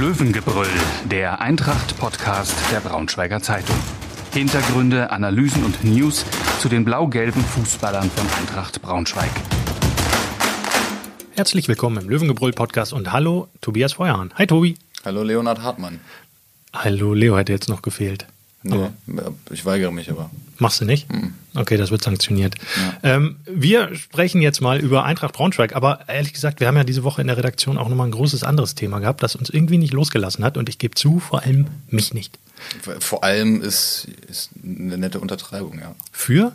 Löwengebrüll, der Eintracht-Podcast der Braunschweiger Zeitung. Hintergründe, Analysen und News zu den blau-gelben Fußballern von Eintracht Braunschweig. Herzlich willkommen im Löwengebrüll-Podcast und hallo, Tobias Feuerhahn. Hi, Tobi. Hallo, Leonhard Hartmann. Hallo, Leo hätte jetzt noch gefehlt. Nee, ich weigere mich aber. Machst du nicht? Okay, das wird sanktioniert. Ähm, wir sprechen jetzt mal über Eintracht Braunschweig, aber ehrlich gesagt, wir haben ja diese Woche in der Redaktion auch nochmal ein großes anderes Thema gehabt, das uns irgendwie nicht losgelassen hat und ich gebe zu, vor allem mich nicht. Vor allem ist, ist eine nette Untertreibung, ja. Für?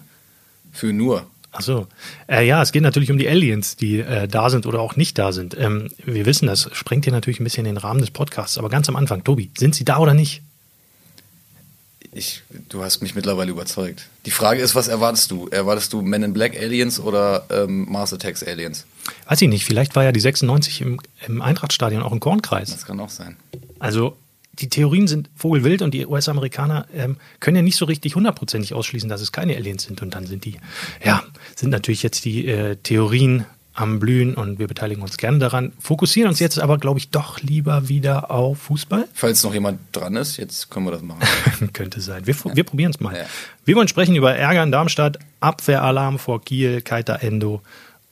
Für nur. Ach so. Äh, ja, es geht natürlich um die Aliens, die äh, da sind oder auch nicht da sind. Ähm, wir wissen, das sprengt hier natürlich ein bisschen den Rahmen des Podcasts, aber ganz am Anfang, Tobi, sind sie da oder nicht? Ich, du hast mich mittlerweile überzeugt. Die Frage ist, was erwartest du? Erwartest du Men in Black Aliens oder ähm, Mars Attacks Aliens? Weiß ich nicht, vielleicht war ja die 96 im, im Eintrachtstadion auch ein Kornkreis. Das kann auch sein. Also die Theorien sind vogelwild und die US-Amerikaner ähm, können ja nicht so richtig hundertprozentig ausschließen, dass es keine Aliens sind. Und dann sind die, ja, sind natürlich jetzt die äh, Theorien am Blühen und wir beteiligen uns gerne daran. Fokussieren uns jetzt aber, glaube ich, doch lieber wieder auf Fußball. Falls noch jemand dran ist, jetzt können wir das machen. Könnte sein. Wir, wir probieren es mal. Ja. Wir wollen sprechen über Ärger in Darmstadt, Abwehralarm vor Kiel, Keiter Endo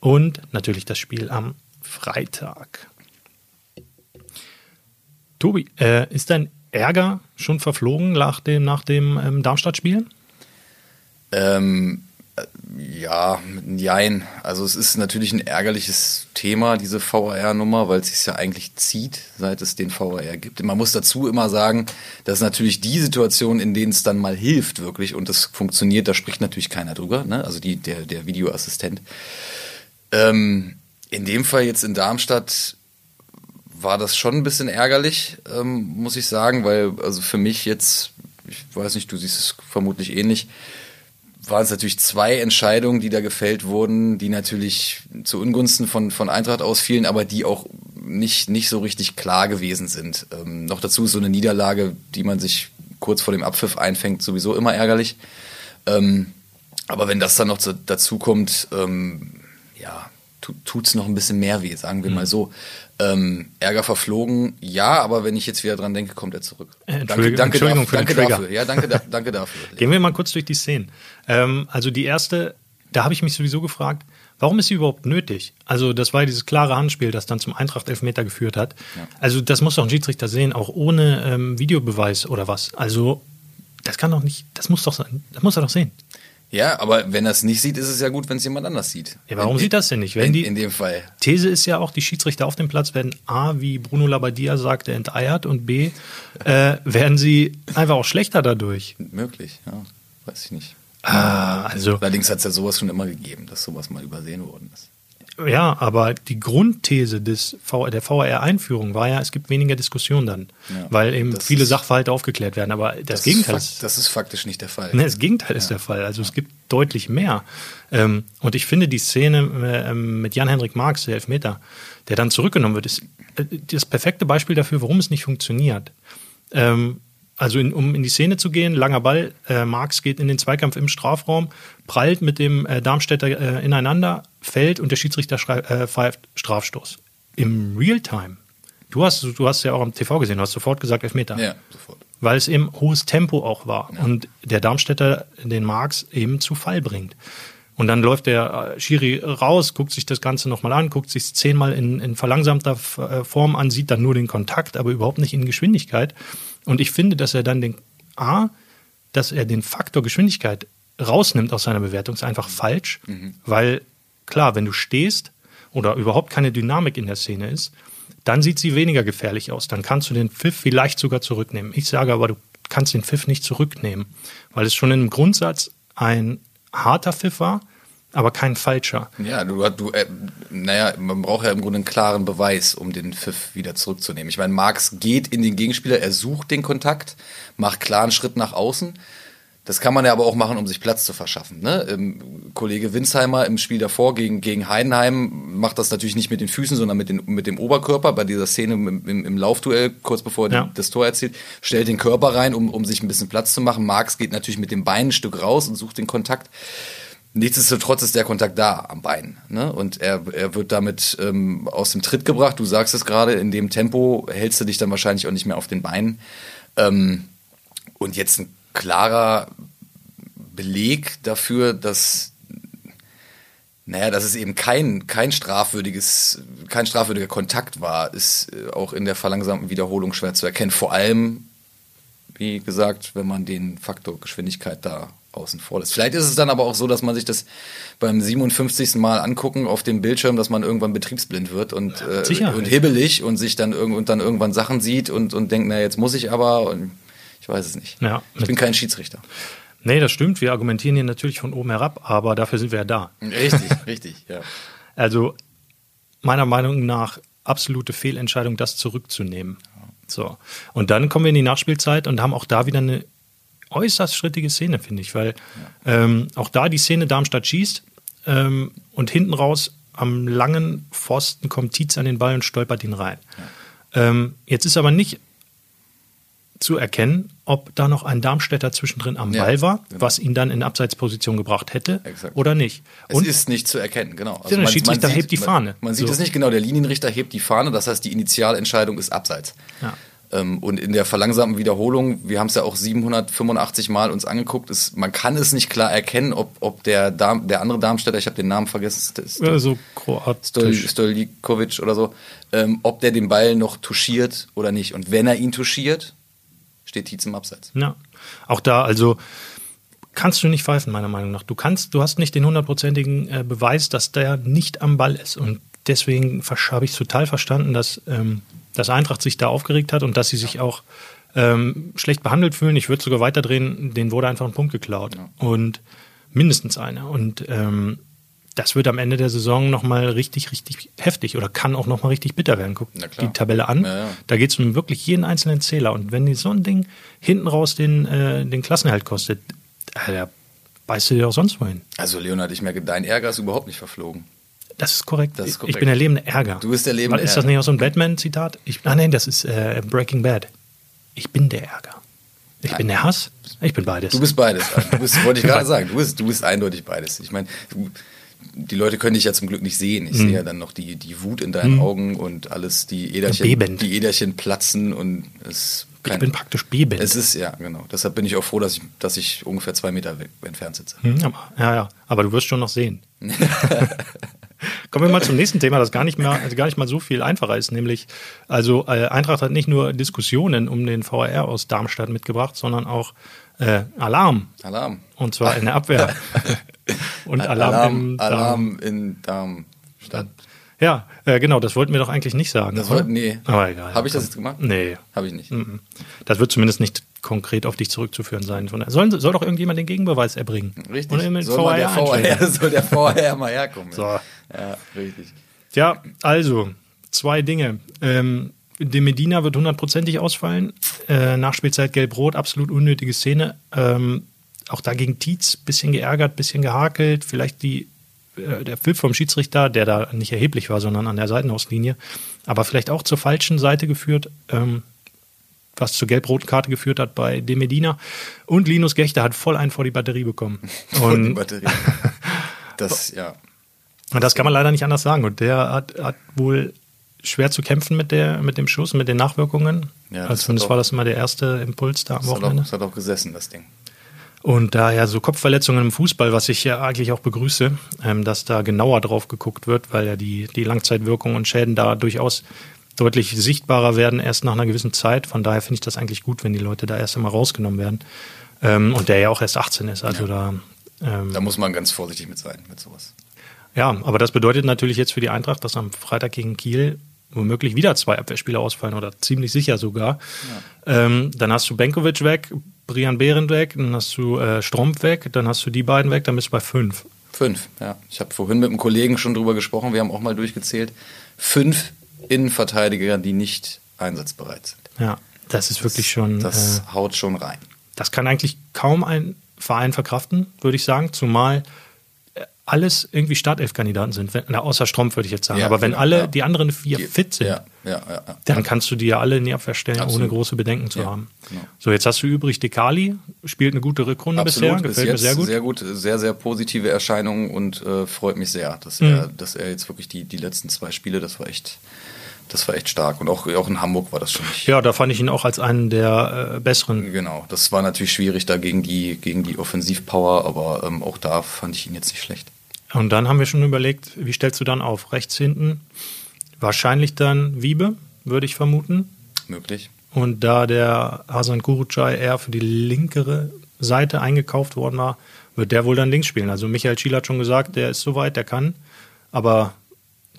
und natürlich das Spiel am Freitag. Tobi, äh, ist dein Ärger schon verflogen nach dem, nach dem ähm, Darmstadt-Spiel? Ähm, äh, ja, jein. Also es ist natürlich ein ärgerliches Thema, diese VAR-Nummer, weil es sich ja eigentlich zieht, seit es den VAR gibt. Man muss dazu immer sagen, dass natürlich die Situation, in denen es dann mal hilft wirklich und es funktioniert, da spricht natürlich keiner drüber, ne? also die, der, der Videoassistent. Ähm, in dem Fall jetzt in Darmstadt war das schon ein bisschen ärgerlich, ähm, muss ich sagen, weil also für mich jetzt, ich weiß nicht, du siehst es vermutlich ähnlich, waren es natürlich zwei Entscheidungen, die da gefällt wurden, die natürlich zu Ungunsten von, von Eintracht ausfielen, aber die auch nicht, nicht so richtig klar gewesen sind. Ähm, noch dazu ist so eine Niederlage, die man sich kurz vor dem Abpfiff einfängt, sowieso immer ärgerlich. Ähm, aber wenn das dann noch zu, dazu kommt, ähm, ja, tut es noch ein bisschen mehr weh, sagen wir Mhm. mal so. Ähm, Ärger verflogen, ja, aber wenn ich jetzt wieder dran denke, kommt er zurück. Äh, danke Entschuldigung- danke, Entschuldigung dafür, danke dafür. Ja, danke, da, danke dafür. Gehen wir mal kurz durch die Szenen. Ähm, also die erste, da habe ich mich sowieso gefragt, warum ist sie überhaupt nötig? Also das war ja dieses klare Handspiel, das dann zum Eintracht-Elfmeter geführt hat. Also das muss doch ein Schiedsrichter sehen, auch ohne ähm, Videobeweis oder was. Also das kann doch nicht, das muss doch sein, das muss er doch sehen. Ja, aber wenn er es nicht sieht, ist es ja gut, wenn es jemand anders sieht. Ja, warum in, sieht das denn nicht? Wenn in, die- in dem Fall. These ist ja auch, die Schiedsrichter auf dem Platz werden A, wie Bruno Labbadia sagte, enteiert und B, äh, werden sie einfach auch schlechter dadurch. Möglich, ja. Weiß ich nicht. Ah, also Allerdings hat es ja sowas schon immer gegeben, dass sowas mal übersehen worden ist. Ja, aber die Grundthese des v der VAR-Einführung war ja, es gibt weniger Diskussion dann, Ja, weil eben das viele Sachverhalte aufgeklärt werden. Aber das, ist Gegenteil ist, das ist faktisch nicht der Fall. ne, das Gegenteil ist der Fall. Also es gibt deutlich mehr. Ähm, und ich finde die Szene äh, mit Jan-Henrik Marx, der Elfmeter, der dann zurückgenommen wird, ist äh, das perfekte Beispiel dafür, warum es nicht funktioniert. Ähm, also in, um in die Szene zu gehen, langer Ball, äh, Marx geht in den Zweikampf im Strafraum, prallt mit dem äh, Darmstädter äh, ineinander, fällt und der Schiedsrichter äh, pfeift Strafstoß. Im Realtime. Du hast, du hast ja auch am TV gesehen, du hast sofort gesagt Elfmeter. Ja, sofort. Weil es eben hohes Tempo auch war und der Darmstädter den Marx eben zu Fall bringt. Und dann läuft der äh, Schiri raus, guckt sich das Ganze nochmal an, guckt sich zehnmal in, in verlangsamter äh, Form an, sieht dann nur den Kontakt, aber überhaupt nicht in Geschwindigkeit. Und ich finde, dass er dann den A, dass er den Faktor Geschwindigkeit rausnimmt aus seiner Bewertung, ist einfach falsch, weil klar, wenn du stehst oder überhaupt keine Dynamik in der Szene ist, dann sieht sie weniger gefährlich aus. Dann kannst du den Pfiff vielleicht sogar zurücknehmen. Ich sage aber, du kannst den Pfiff nicht zurücknehmen, weil es schon im Grundsatz ein harter Pfiff war, aber kein falscher. Ja, du, du äh, naja, man braucht ja im Grunde einen klaren Beweis, um den Pfiff wieder zurückzunehmen. Ich meine, Marx geht in den Gegenspieler, er sucht den Kontakt, macht klaren Schritt nach außen. Das kann man ja aber auch machen, um sich Platz zu verschaffen. Ne? Ähm, Kollege Winsheimer im Spiel davor gegen, gegen Heidenheim macht das natürlich nicht mit den Füßen, sondern mit, den, mit dem Oberkörper. Bei dieser Szene im, im, im Laufduell, kurz bevor er Ja. das Tor erzielt, stellt den Körper rein, um, um sich ein bisschen Platz zu machen. Marx geht natürlich mit dem Bein ein Stück raus und sucht den Kontakt Nichtsdestotrotz ist der Kontakt da am Bein. Ne? Und er, er wird damit ähm, aus dem Tritt gebracht. Du sagst es gerade, in dem Tempo hältst du dich dann wahrscheinlich auch nicht mehr auf den Beinen. Ähm, und jetzt ein klarer Beleg dafür, dass naja, dass es eben kein, kein strafwürdiges, kein strafwürdiger Kontakt war, ist äh, auch in der verlangsamten Wiederholung schwer zu erkennen. Vor allem, wie gesagt, wenn man den Faktor Geschwindigkeit da außen vor lässt. Vielleicht ist es dann aber auch so, dass man sich das beim 57. Mal angucken auf dem Bildschirm, dass man irgendwann betriebsblind wird und, äh, und hibbelig und sich dann, irg und dann irgendwann Sachen sieht und, und denkt, na jetzt muss ich aber und ich weiß es nicht. Ja, ich bin kein Schiedsrichter. Nee, das stimmt. Wir argumentieren hier natürlich von oben herab, aber dafür sind wir ja da. Richtig, richtig, ja. Also meiner Meinung nach absolute Fehlentscheidung, das zurückzunehmen. So. Und dann kommen wir in die Nachspielzeit und haben auch da wieder eine äußerst schrittige Szene, finde ich, weil ja. ähm, auch da die Szene Darmstadt schießt ähm, und hinten raus am langen Pfosten kommt Tietz an den Ball und stolpert ihn rein. Ja. Ähm, jetzt ist aber nicht zu erkennen, ob da noch ein Darmstädter zwischendrin am ja, Ball war, genau. was ihn dann in Abseitsposition gebracht hätte Exakt. oder nicht. Und es ist nicht zu erkennen, genau. Also der Schiedsrichter hebt die Fahne. Man, man sieht so. es nicht genau, der Linienrichter hebt die Fahne, das heißt, die Initialentscheidung ist Abseits. Ja. Ähm, und in der verlangsamten Wiederholung, wir haben es ja auch 785 Mal uns angeguckt, ist, man kann es nicht klar erkennen, ob, ob der, Darm, der andere Darmstädter, ich habe den Namen vergessen, St ja, so Kroatisch. Stolikovic oder so, ähm, ob der den Ball noch touchiert oder nicht. Und wenn er ihn touchiert, steht Tietz im Abseits. Ja, auch da, also kannst du nicht pfeifen, meiner Meinung nach. Du kannst, du hast nicht den hundertprozentigen äh, Beweis, dass der nicht am Ball ist. Und deswegen habe ich es total verstanden, dass, ähm, dass Eintracht sich da aufgeregt hat und dass sie sich auch ähm, schlecht behandelt fühlen. Ich würde sogar weiterdrehen, denen wurde einfach ein Punkt geklaut. Ja. Und mindestens einer. Und ähm, das wird am Ende der Saison nochmal richtig, richtig heftig oder kann auch nochmal richtig bitter werden. Guck die Tabelle an. Ja, ja. Da geht es um wirklich jeden einzelnen Zähler. Und wenn die so ein Ding hinten raus den, äh, den Klassenerhalt kostet, äh, da beißt du dir auch sonst wohin. Also, Leonhard, ich merke, dein Ärger ist überhaupt nicht verflogen. Das ist korrekt. Das ist korrekt. Ich bin der lebende Ärger. Du bist der lebende Ärger. Ist das nicht auch so ein Batman-Zitat? Ah, nein, das ist äh, Breaking Bad. Ich bin der Ärger. Ich nein. bin der Hass. Ich bin beides. Du bist beides. Du bist, wollte ich gerade sagen. Du bist, du bist eindeutig beides. Ich meine, die Leute können dich ja zum Glück nicht sehen. Ich mhm. sehe ja dann noch die, die Wut in deinen mhm. Augen und alles, die Äderchen, die Äderchen platzen und es kein, ich bin praktisch bebend. Es ist, ja, genau. Deshalb bin ich auch froh, dass ich, dass ich ungefähr zwei Meter weg, entfernt sitze. Mhm, aber, ja, ja. Aber du wirst schon noch sehen. Kommen wir mal zum nächsten Thema, das gar nicht mehr, also gar nicht mal so viel einfacher ist, nämlich, also äh, Eintracht hat nicht nur Diskussionen um den VAR aus Darmstadt mitgebracht, sondern auch äh, Alarm. Alarm. Und zwar in der Abwehr. Und Alarm, Alarm, in, Alarm in Darmstadt. Ja, äh, genau, das wollten wir doch eigentlich nicht sagen. Das wollt, nee. Aber egal. Habe ich das jetzt gemacht? Nee. Habe ich nicht. Das wird zumindest nicht konkret auf dich zurückzuführen sein. Soll, soll doch irgendjemand den Gegenbeweis erbringen. Richtig. Oder mit soll, der VR, soll der VR mal herkommen. So. Ja, richtig. Ja, also, zwei Dinge. Ähm, De Medina wird hundertprozentig ausfallen. Äh, Nachspielzeit gelb-rot, absolut unnötige Szene. Ähm, auch dagegen Tietz, bisschen geärgert, bisschen gehakelt. Vielleicht die, der Pfiff vom Schiedsrichter, der da nicht erheblich war, sondern an der Seitenauslinie. Aber vielleicht auch zur falschen Seite geführt, ähm, was zur gelb-roten Karte geführt hat bei De Medina. Und Linus Gechter hat voll einen vor die Batterie bekommen. vor die Batterie. Das, ja. Und das kann man leider nicht anders sagen. Und der hat, hat wohl schwer zu kämpfen mit, der, mit dem Schuss, mit den Nachwirkungen. Ja, also zumindest war das immer der erste Impuls da am Wochenende. Hat auch, das hat auch gesessen, das Ding. Und daher so Kopfverletzungen im Fußball, was ich ja eigentlich auch begrüße, ähm, dass da genauer drauf geguckt wird, weil ja die, die Langzeitwirkungen und Schäden da durchaus deutlich sichtbarer werden, erst nach einer gewissen Zeit. Von daher finde ich das eigentlich gut, wenn die Leute da erst einmal rausgenommen werden. Ähm, und der ja auch erst 18 ist. Also ja. da, ähm, da muss man ganz vorsichtig mit sein, mit sowas. Ja, aber das bedeutet natürlich jetzt für die Eintracht, dass am Freitag gegen Kiel womöglich wieder zwei Abwehrspieler ausfallen oder ziemlich sicher sogar. Ja. Ähm, dann hast du Benkovic weg, Brian Behren weg, dann hast du äh, Stromp weg, dann hast du die beiden weg, dann bist du bei fünf. Fünf, ja. Ich habe vorhin mit einem Kollegen schon drüber gesprochen, wir haben auch mal durchgezählt. Fünf Innenverteidiger, die nicht einsatzbereit sind. Ja, das ist das, wirklich schon. Das äh, haut schon rein. Das kann eigentlich kaum ein Verein verkraften, würde ich sagen, zumal alles irgendwie Startelf-Kandidaten sind, wenn, na, außer Strumpf würde ich jetzt sagen. Ja, Aber wenn genau, alle ja. die anderen vier die, fit sind, ja. Ja, ja, ja. Dann kannst du die ja alle in die Abwehr stellen, Absolut. ohne große Bedenken zu Ja, haben. genau. So, jetzt hast du übrig Dekali, spielt eine gute Rückrunde bisher, Bis gefällt mir jetzt sehr gut. Sehr gut, sehr, sehr positive Erscheinung und äh, freut mich sehr, dass, Mhm. er, dass er jetzt wirklich die, die letzten zwei Spiele, das war echt, das war echt stark. Und auch, auch in Hamburg war das schon nicht. Ja, da fand ich ihn auch als einen der äh, besseren. Genau, das war natürlich schwierig da gegen die, gegen die Offensivpower, aber ähm, auch da fand ich ihn jetzt nicht schlecht. Und dann haben wir schon überlegt, wie stellst du dann auf? Rechts hinten wahrscheinlich dann Wiebe, würde ich vermuten. Möglich. Und da der Hasan Kurucay eher für die linkere Seite eingekauft worden war, wird der wohl dann links spielen. Also Michael Schiel hat schon gesagt, der ist soweit, der kann, aber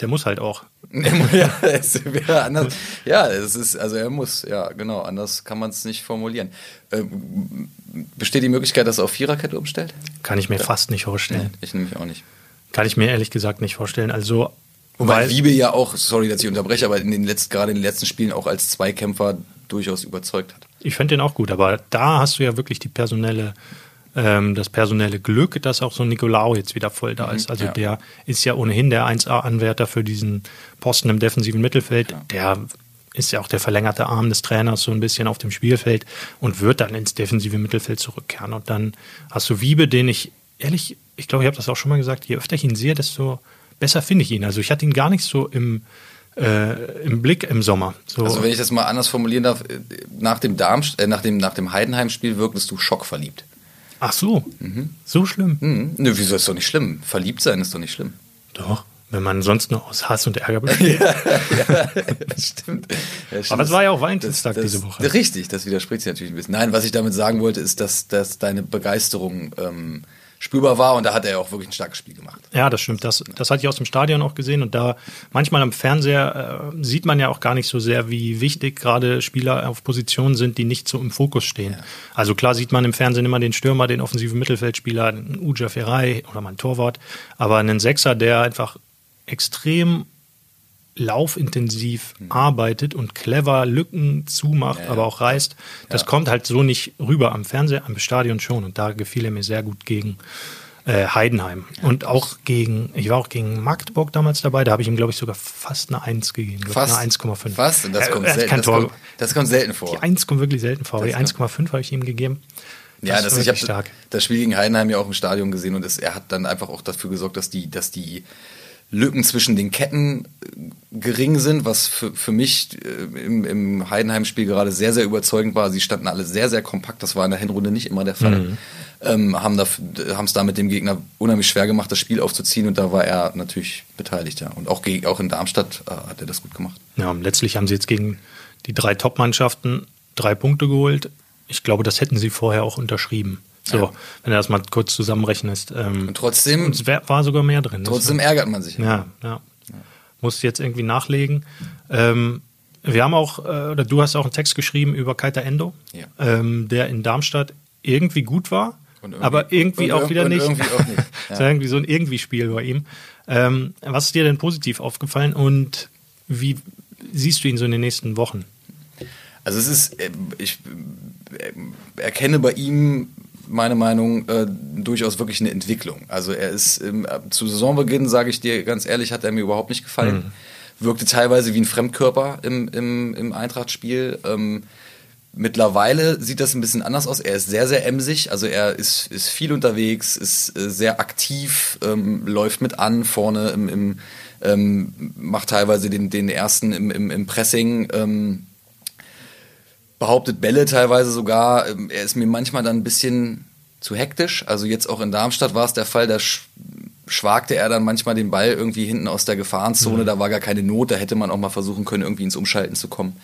der muss halt auch. ja, es wäre anders. Ja, es ist, also er muss, ja, genau, anders kann man es nicht formulieren. Ähm, besteht die Möglichkeit, dass er auf Viererkette umstellt? Kann ich mir fast nicht vorstellen. Ich nämlich auch nicht. Kann ich mir ehrlich gesagt nicht vorstellen. Also, Wobei weil, Wiebe ja auch, sorry, dass ich unterbreche, aber in den letzten, gerade in den letzten Spielen auch als Zweikämpfer durchaus überzeugt hat. ich fände den auch gut, aber da hast du ja wirklich die personelle, ähm, das personelle Glück, dass auch so ein Nicolao jetzt wieder voll da ist. Also ja. der ist ja ohnehin der 1A-Anwärter für diesen Posten im defensiven Mittelfeld. Der ist ja auch der verlängerte Arm des Trainers so ein bisschen auf dem Spielfeld und wird dann ins defensive Mittelfeld zurückkehren. Und dann hast du Wiebe, den ich ehrlich, ich glaube, ich habe das auch schon mal gesagt, je öfter ich ihn sehe, desto besser finde ich ihn. Also ich hatte ihn gar nicht so im, äh, im Blick im Sommer. So, Also wenn ich das mal anders formulieren darf, äh, nach dem, Darm, äh, nach dem, nach dem Heidenheim-Spiel wirktest du schockverliebt. ach so, so schlimm. Hm. Nö, wieso ist doch nicht schlimm? Verliebt sein ist doch nicht schlimm. Doch, wenn man sonst nur aus Hass und Ärger besteht. Das stimmt. Ja, stimmt. Aber es war ja auch Valentinstag diese Woche. Richtig, das widerspricht sich natürlich ein bisschen. Nein, was ich damit sagen wollte, ist, dass, dass deine Begeisterung ähm, spürbar war und da hat er ja auch wirklich ein starkes Spiel gemacht. Ja, das stimmt. Das, das hatte ich aus dem Stadion auch gesehen. Und da manchmal am Fernseher äh, sieht man ja auch gar nicht so sehr, wie wichtig gerade Spieler auf Positionen sind, die nicht so im Fokus stehen. Also klar sieht man im Fernsehen immer den Stürmer, den offensiven Mittelfeldspieler, einen Uja Ferrei oder mal einen Torwart. Aber einen Sechser, der einfach extrem laufintensiv arbeitet und clever Lücken zumacht, Ja, ja. aber auch reißt. Das Ja. kommt halt so nicht rüber am Fernseher, am Stadion schon. Und da gefiel er mir sehr gut gegen äh, Heidenheim. und auch gegen, ich war auch gegen Magdeburg damals dabei, da habe ich ihm, glaube ich, sogar fast eine 1 gegeben. Fast. Eine 1,5. Fast, und das Er- kommt er hat selten. Das kommt, das kommt selten vor. Die 1 kommt wirklich selten vor. aber Die Das 1,5 habe ich ihm gegeben. Ja, das, ich habe wirklich stark. das Spiel gegen Heidenheim ja auch im Stadion gesehen und es, er hat dann einfach auch dafür gesorgt, dass die, dass die Lücken zwischen den Ketten äh, gering sind, was für, für mich äh, im, im Heidenheim-Spiel gerade sehr, sehr überzeugend war. Sie standen alle sehr, sehr kompakt. Das war in der Hinrunde nicht immer der Fall. Mhm. Ähm, haben es da mit dem Gegner unheimlich schwer gemacht, das Spiel aufzuziehen und da war er natürlich beteiligt. Ja. Und auch, gegen, auch in Darmstadt äh, hat er das gut gemacht. Ja, und letztlich haben sie jetzt gegen die drei Top-Mannschaften drei Punkte geholt. Ich glaube, das hätten sie vorher auch unterschrieben. So, Ja. wenn du das mal kurz zusammenrechnest. Ähm, Und trotzdem, und es wär, war sogar mehr drin. Das trotzdem ärgert man sich. Ja, ja. Muss jetzt irgendwie nachlegen. Ähm, wir haben auch, äh, oder du hast auch einen Text geschrieben über Kaita Endo, Ja. ähm, der in Darmstadt irgendwie gut war, irgendwie- aber irgendwie auch wieder nicht. irgendwie auch nicht, ja. war irgendwie so ein Irgendwie-Spiel bei ihm. Ähm, was ist dir denn positiv aufgefallen und wie siehst du ihn so in den nächsten Wochen? Also es ist, äh, ich äh, erkenne bei ihm meine Meinung äh, durchaus wirklich eine Entwicklung. Also er ist ähm, zu Saisonbeginn, sage ich dir ganz ehrlich, hat er mir überhaupt nicht gefallen. Wirkte teilweise wie ein Fremdkörper im, im, im Eintracht-Spiel. Ähm, mittlerweile sieht das ein bisschen anders aus. Er ist sehr, sehr emsig. Also er ist, ist viel unterwegs, ist äh, sehr aktiv, ähm, läuft mit an vorne im, im ähm, macht teilweise den, den ersten im, im, im Pressing. Behauptet Bälle teilweise sogar. Ähm, Er ist mir manchmal dann ein bisschen zu hektisch. Also jetzt auch in Darmstadt war es der Fall, da sch schwagte er dann manchmal den Ball irgendwie hinten aus der Gefahrenzone. Da war gar keine Not, da hätte man auch mal versuchen können, irgendwie ins Umschalten zu kommen.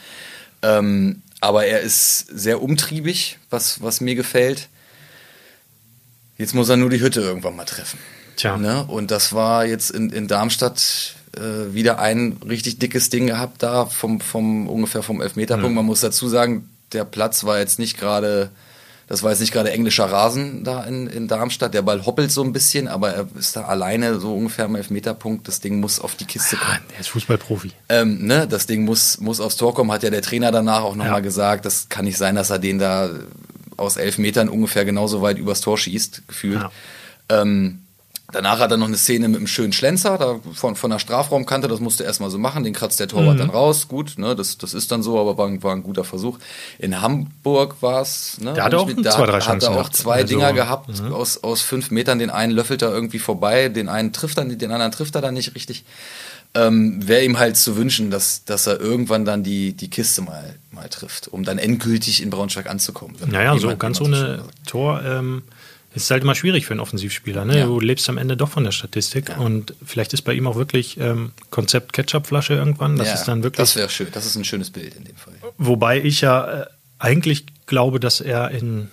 Ähm, aber er ist sehr umtriebig, was, was mir gefällt. Jetzt muss er nur die Hütte irgendwann mal treffen. Tja. Ne? Und das war jetzt in, in Darmstadt äh, wieder ein richtig dickes Ding gehabt da vom, vom ungefähr vom Elfmeterpunkt. Man muss dazu sagen, der Platz war jetzt nicht gerade, das war jetzt nicht gerade englischer Rasen da in, in Darmstadt. Der Ball hoppelt so ein bisschen, aber er ist da alleine so ungefähr am Elfmeterpunkt. Das Ding muss auf die Kiste kommen. Ah, er ist Fußballprofi. Ähm, ne, das Ding muss, muss aufs Tor kommen, hat ja der Trainer danach auch nochmal Ja. gesagt. Das kann nicht sein, dass er den da aus elf Metern ungefähr genauso weit übers Tor schießt, gefühlt. Ja. Ähm, Danach hat er noch eine Szene mit einem schönen Schlenzer da von, von der Strafraumkante, das musste er erstmal so machen, den kratzt der Torwart Mhm. dann raus. Gut, ne, das, das ist dann so, aber war, ein- war ein guter Versuch. In Hamburg war es, ne? Der hatte auch da zwei, drei hat Chancen er auch zwei Also, Dinger gehabt aus, aus fünf Metern. Den einen löffelt er irgendwie vorbei, den einen trifft er, den anderen trifft er dann nicht richtig. Ähm, Wäre ihm halt zu wünschen, dass, dass er irgendwann dann die, die Kiste mal, mal trifft, um dann endgültig in Braunschweig anzukommen. Naja, so ganz ohne. Tor ähm, ist halt immer schwierig für einen Offensivspieler. Ne? Ja. Du lebst am Ende doch von der Statistik und vielleicht ist bei ihm auch wirklich ähm, Konzept Ketchupflasche irgendwann. Das Ja, ist dann wirklich. Das wäre schön. Das ist ein schönes Bild in dem Fall. Wobei ich ja äh, eigentlich glaube, dass er in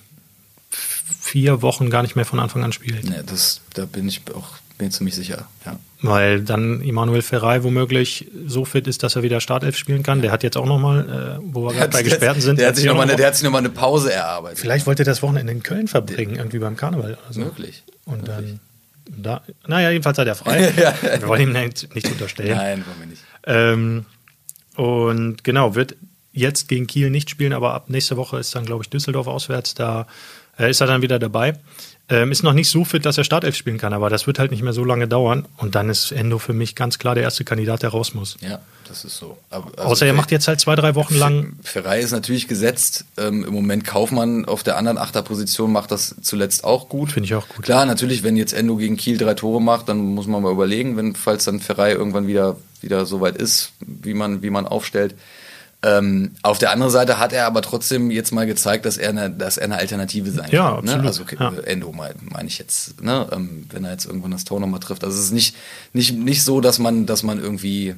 vier Wochen gar nicht mehr von Anfang an spielt. Ja, das, da bin ich auch bin ziemlich sicher. Ja. Weil dann Immanuel Ferrei womöglich so fit ist, dass er wieder Startelf spielen kann. Der hat jetzt auch nochmal, äh, wo wir gerade bei Gesperrten sind, Der hat sich nochmal noch eine, der hat sich noch mal eine Pause erarbeitet. Vielleicht wollte er das Wochenende in Köln verbringen, irgendwie beim Karneval oder so. Möglich. Und dann, da, naja, jedenfalls hat er frei. Wir wollen ihm nicht, nicht unterstellen. Nein, wollen wir nicht. Ähm, und genau, wird jetzt gegen Kiel nicht spielen, aber ab nächste Woche ist dann, glaube ich, Düsseldorf auswärts. Da äh, ist er dann wieder dabei. Ähm, ist noch nicht so fit, dass er Startelf spielen kann, aber das wird halt nicht mehr so lange dauern. Und dann ist Endo für mich ganz klar der erste Kandidat, der raus muss. Ja, das ist so. Aber, also Außer er macht jetzt halt zwei, drei Wochen lang. Ferrei ist natürlich gesetzt. Ähm, Im Moment Kaufmann auf der anderen Achterposition macht das zuletzt auch gut. Finde ich auch gut. Klar, natürlich, wenn jetzt Endo gegen Kiel drei Tore macht, dann muss man mal überlegen, wenn, falls dann Ferrei irgendwann wieder, wieder so weit ist, wie man, wie man aufstellt. Ähm, auf der anderen Seite hat er aber trotzdem jetzt mal gezeigt, dass er eine, dass er eine Alternative sein Ja, kann. Ne? absolut. Also okay, Ja. Endo meine mein ich jetzt, ne? ähm, wenn er jetzt irgendwann das Tor nochmal trifft. Also es ist nicht, nicht, nicht so, dass man, dass man irgendwie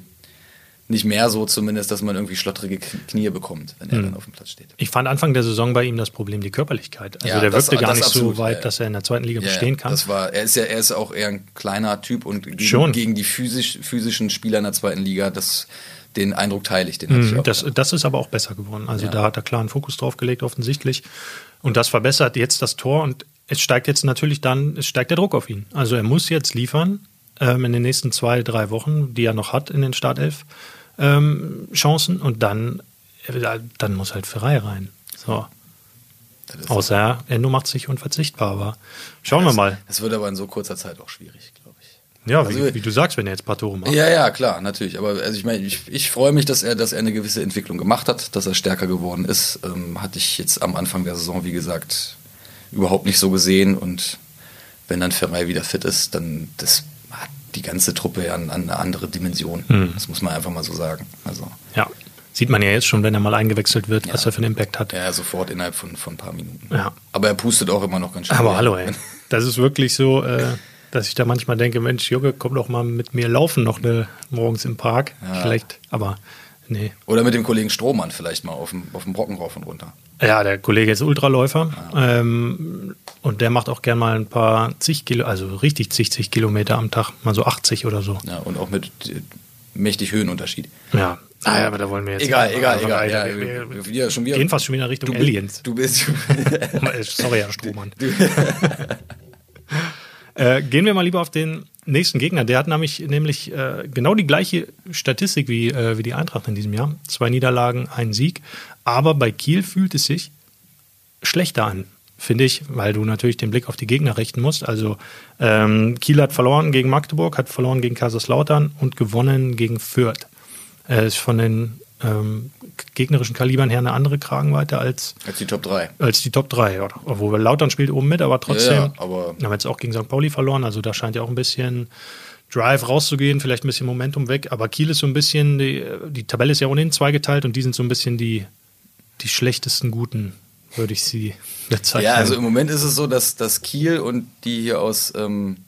nicht mehr so zumindest, dass man irgendwie schlottrige Knie bekommt, wenn er Hm. dann auf dem Platz steht. Ich fand Anfang der Saison bei ihm das Problem die Körperlichkeit. Also Ja, der das- wirkte gar nicht absolut, so weit, ja, dass er in der zweiten Liga Ja, bestehen kann. Das war, er ist ja, er ist auch eher ein kleiner Typ und gegen, gegen die physisch, physischen Spieler in der zweiten Liga, das, den Eindruck teile ich, den hatte ich Mhm, auch. Das, das ist aber auch besser geworden. Also Ja. da hat er klar einen Fokus drauf gelegt, offensichtlich. Und das verbessert jetzt das Tor und es steigt jetzt natürlich dann, es steigt der Druck auf ihn. Also er muss jetzt liefern ähm, in den nächsten zwei, drei Wochen, die er noch hat in den Startelf ähm, Chancen und dann, äh, dann muss halt Ferrei rein. So. Das Außer Endo macht sich unverzichtbar, aber schauen wir mal. Das wird aber in so kurzer Zeit auch schwierig, glaube ich. Ja, Also- wie, wie du sagst, wenn er jetzt ein paar Tore macht. Ja, ja, klar, natürlich. Aber also ich meine, ich, ich freue mich, dass er, dass er eine gewisse Entwicklung gemacht hat, dass er stärker geworden ist. Ähm, hatte ich jetzt am Anfang der Saison, wie gesagt, überhaupt nicht so gesehen. Und wenn dann Ferrei wieder fit ist, dann das hat die ganze Truppe ja an, an eine andere Dimension. Hm. Das muss man einfach mal so sagen. Also Ja. Sieht man ja jetzt schon, wenn er mal eingewechselt wird, was Ja. er für einen Impact hat. ja, sofort innerhalb von, von ein paar Minuten. Ja. Aber er pustet auch immer noch ganz schön. Aber hallo, ey. Das ist wirklich so, äh, dass ich da manchmal denke, Mensch, Junge, komm doch mal mit mir laufen noch ne, morgens im Park. Ja. Vielleicht, aber nee. Oder mit dem Kollegen Strohmann vielleicht mal auf dem, auf dem Brocken rauf und runter. Ja, der Kollege ist Ultraläufer ähm, und der macht auch gern mal ein paar zig Kilo, also richtig zig, zig Kilometer am Tag, mal so 80 oder so. Ja, und auch mit äh, mächtig Höhenunterschied. Ja. Ah, ja, aber da wollen wir jetzt Egal, egal, egal. Ja, wir, wir, wir, wir, schon wieder, gehen fast schon wieder Richtung du, Aliens. Du bist. Sorry, Herr Strohmann. Äh, gehen wir mal lieber auf den nächsten Gegner. Der hat nämlich, nämlich äh, genau die gleiche Statistik wie, äh, wie die Eintracht in diesem Jahr. Zwei Niederlagen, ein Sieg. Aber bei Kiel fühlt es sich schlechter an, finde ich, weil du natürlich den Blick auf die Gegner richten musst. Also ähm, Kiel hat verloren gegen Magdeburg, hat verloren gegen Kaiserslautern und gewonnen gegen Fürth. Er ist von den ähm, gegnerischen Kalibern her eine andere Kragenweite als Als die Top 3. als die Top 3. Ja. Obwohl Lautern spielt oben mit, aber trotzdem. Ja, ja, aber- haben jetzt auch gegen St. Pauli verloren, also da scheint ja auch ein bisschen Drive rauszugehen, vielleicht ein bisschen Momentum weg. Aber Kiel ist so ein bisschen, die, die Tabelle ist ja ohnehin zweigeteilt und die sind so ein bisschen die, die schlechtesten Guten, würde ich sie bezeichnen. Ja, also im Moment ist es so, dass, dass Kiel und die hier aus ähm,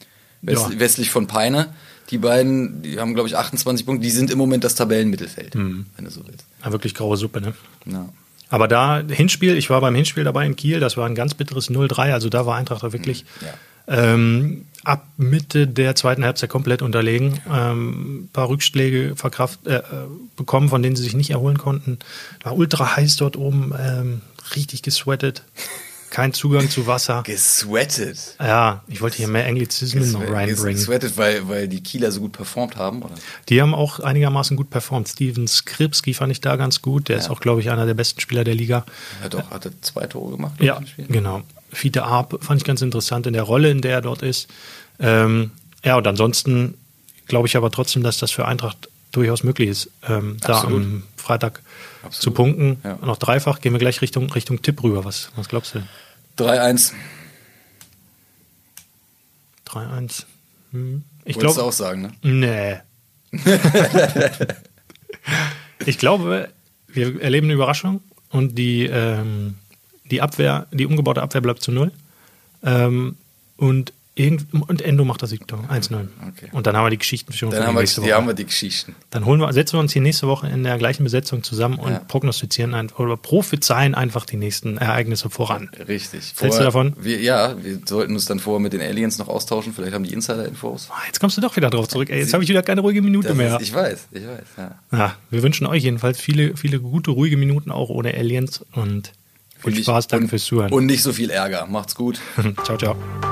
west, Ja. westlich von Peine, die beiden, die haben, glaube ich, 28 Punkte, die sind im Moment das Tabellenmittelfeld, Mhm. wenn du so willst. ja, wirklich graue Suppe, ne? Ja. Aber da, Hinspiel, ich war beim Hinspiel dabei in Kiel, das war ein ganz bitteres 0-3, also da war Eintracht auch wirklich Ja. ähm, ab Mitte der zweiten Halbzeit komplett unterlegen. Ähm, ein paar Rückschläge verkraft, äh, äh, bekommen, von denen sie sich nicht erholen konnten. War ultra heiß dort oben, ähm, richtig gesweatet. Kein Zugang zu Wasser. Gesweatet. Ja, ich wollte hier mehr Anglizismen noch reinbringen. Gesweatet, weil, weil die Kieler so gut performt haben, oder? Die haben auch einigermaßen gut performt. Steven Skripski fand ich da ganz gut. Der ist auch, glaube ich, einer der besten Spieler der Liga. Er hat auch hatte zwei Tore gemacht. Ja, genau. Fiete Arp fand ich ganz interessant in der Rolle, in der er dort ist. Ähm, Ja, und ansonsten glaube ich aber trotzdem, dass das für Eintracht durchaus möglich ist, ähm, da am Freitag Absolut. zu punkten. Ja. Noch dreifach, gehen wir gleich Richtung, Richtung Tipp rüber. Was, was glaubst du? 3-1. 3-1. Hm. Ich du glaube. auch sagen, ne? Nee. ich glaube, wir erleben eine Überraschung und die, ähm, die Abwehr, die umgebaute Abwehr bleibt zu null. Ähm, und, irgend, und Endo macht das Siegtor. 1-0. Okay. Und dann haben wir die Geschichten schon Dann für haben wir, die haben wir die Geschichten. Dann holen wir, setzen wir uns hier nächste Woche in der gleichen Besetzung zusammen und Ja. prognostizieren ein, oder prophezeien einfach die nächsten Ereignisse voran. Richtig. Hältst du davon? Wir, ja, wir sollten uns dann vorher mit den Aliens noch austauschen. Vielleicht haben die Insider-Infos. Ah, Jetzt kommst du doch wieder drauf zurück. Ey, jetzt habe ich wieder keine ruhige Minute Das mehr. ist, ich weiß, ich weiß. Ja. Ja, wir wünschen euch jedenfalls viele, viele gute, ruhige Minuten auch ohne Aliens und viel ich- Spaß. Danke und, fürs Zuhören. Und nicht so viel Ärger. Macht's gut. ciao, ciao.